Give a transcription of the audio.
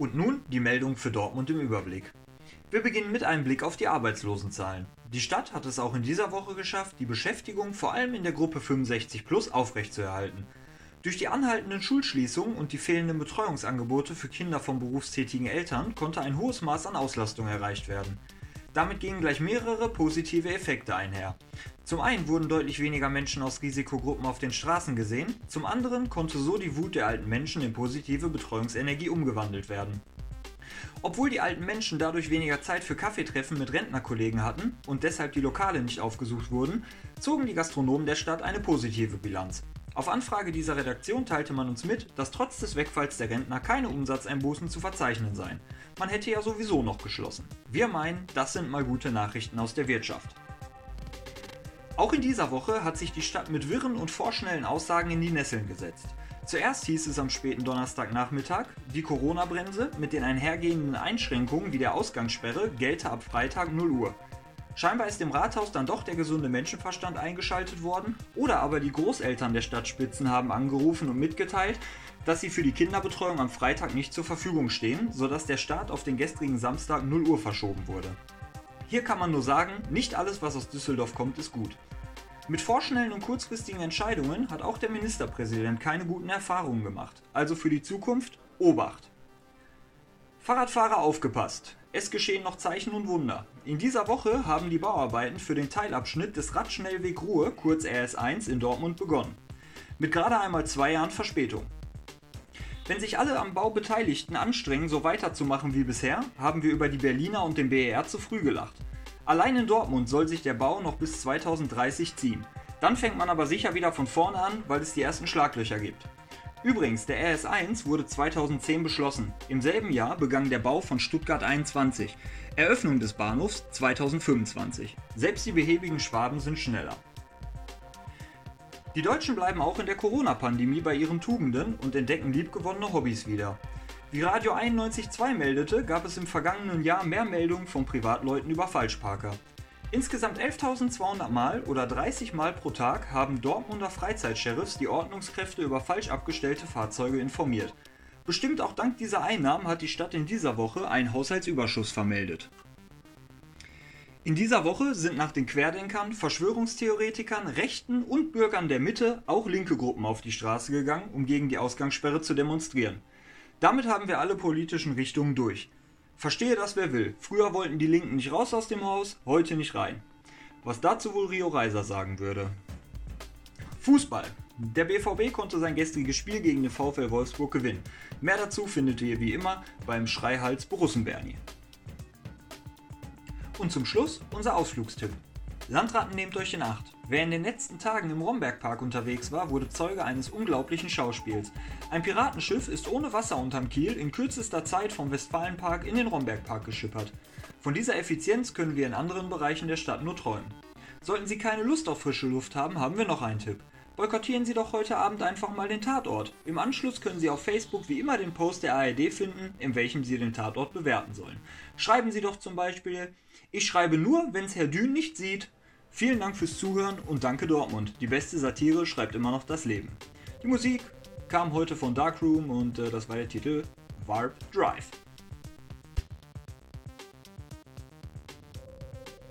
Und nun die Meldung für Dortmund im Überblick. Wir beginnen mit einem Blick auf die Arbeitslosenzahlen. Die Stadt hat es auch in dieser Woche geschafft, die Beschäftigung vor allem in der Gruppe 65 plus aufrechtzuerhalten. Durch die anhaltenden Schulschließungen und die fehlenden Betreuungsangebote für Kinder von berufstätigen Eltern konnte ein hohes Maß an Auslastung erreicht werden. Damit gingen gleich mehrere positive Effekte einher. Zum einen wurden deutlich weniger Menschen aus Risikogruppen auf den Straßen gesehen, zum anderen konnte so die Wut der alten Menschen in positive Betreuungsenergie umgewandelt werden. Obwohl die alten Menschen dadurch weniger Zeit für Kaffeetreffen mit Rentnerkollegen hatten und deshalb die Lokale nicht aufgesucht wurden, zogen die Gastronomen der Stadt eine positive Bilanz. Auf Anfrage dieser Redaktion teilte man uns mit, dass trotz des Wegfalls der Rentner keine Umsatzeinbußen zu verzeichnen seien. Man hätte ja sowieso noch geschlossen. Wir meinen, das sind mal gute Nachrichten aus der Wirtschaft. Auch in dieser Woche hat sich die Stadt mit wirren und vorschnellen Aussagen in die Nesseln gesetzt. Zuerst hieß es am späten Donnerstagnachmittag, die Corona-Bremse mit den einhergehenden Einschränkungen wie der Ausgangssperre gelte ab Freitag 0 Uhr. Scheinbar ist im Rathaus dann doch der gesunde Menschenverstand eingeschaltet worden, oder aber die Großeltern der Stadtspitzen haben angerufen und mitgeteilt, dass sie für die Kinderbetreuung am Freitag nicht zur Verfügung stehen, sodass der Start auf den gestrigen Samstag 0 Uhr verschoben wurde. Hier kann man nur sagen, nicht alles, was aus Düsseldorf kommt, ist gut. Mit vorschnellen und kurzfristigen Entscheidungen hat auch der Ministerpräsident keine guten Erfahrungen gemacht. Also für die Zukunft Obacht. Fahrradfahrer aufgepasst. Es geschehen noch Zeichen und Wunder. In dieser Woche haben die Bauarbeiten für den Teilabschnitt des Radschnellweg Ruhr, kurz RS1, in Dortmund begonnen. Mit gerade einmal zwei Jahren Verspätung. Wenn sich alle am Bau Beteiligten anstrengen, so weiterzumachen wie bisher, haben wir über die Berliner und den BER zu früh gelacht. Allein in Dortmund soll sich der Bau noch bis 2030 ziehen. Dann fängt man aber sicher wieder von vorne an, weil es die ersten Schlaglöcher gibt. Übrigens, der RS1 wurde 2010 beschlossen. Im selben Jahr begann der Bau von Stuttgart 21. Eröffnung des Bahnhofs 2025. Selbst die behäbigen Schwaben sind schneller. Die Deutschen bleiben auch in der Corona-Pandemie bei ihren Tugenden und entdecken liebgewonnene Hobbys wieder. Wie Radio 91.2 meldete, gab es im vergangenen Jahr mehr Meldungen von Privatleuten über Falschparker. Insgesamt 11.200 Mal oder 30 Mal pro Tag haben Dortmunder Freizeitsheriffs die Ordnungskräfte über falsch abgestellte Fahrzeuge informiert. Bestimmt auch dank dieser Einnahmen hat die Stadt in dieser Woche einen Haushaltsüberschuss vermeldet. In dieser Woche sind nach den Querdenkern, Verschwörungstheoretikern, Rechten und Bürgern der Mitte auch linke Gruppen auf die Straße gegangen, um gegen die Ausgangssperre zu demonstrieren. Damit haben wir alle politischen Richtungen durch. Verstehe das wer will. Früher wollten die Linken nicht raus aus dem Haus, heute nicht rein. Was dazu wohl Rio Reiser sagen würde. Fußball. Der BVB konnte sein gestriges Spiel gegen den VfL Wolfsburg gewinnen. Mehr dazu findet ihr wie immer beim Schreihals Borussenberni. Und zum Schluss unser Ausflugstipp. Landratten nehmt euch in Acht. Wer in den letzten Tagen im Rombergpark unterwegs war, wurde Zeuge eines unglaublichen Schauspiels. Ein Piratenschiff ist ohne Wasser unterm Kiel in kürzester Zeit vom Westfalenpark in den Rombergpark geschippert. Von dieser Effizienz können wir in anderen Bereichen der Stadt nur träumen. Sollten Sie keine Lust auf frische Luft haben, haben wir noch einen Tipp. Boykottieren Sie doch heute Abend einfach mal den Tatort. Im Anschluss können Sie auf Facebook wie immer den Post der ARD finden, in welchem Sie den Tatort bewerten sollen. Schreiben Sie doch zum Beispiel, ich schreibe nur, wenn's Herr Dün nicht sieht. Vielen Dank fürs Zuhören und danke Dortmund. Die beste Satire schreibt immer noch das Leben. Die Musik kam heute von Darkroom und äh, das war der Titel Warp Drive.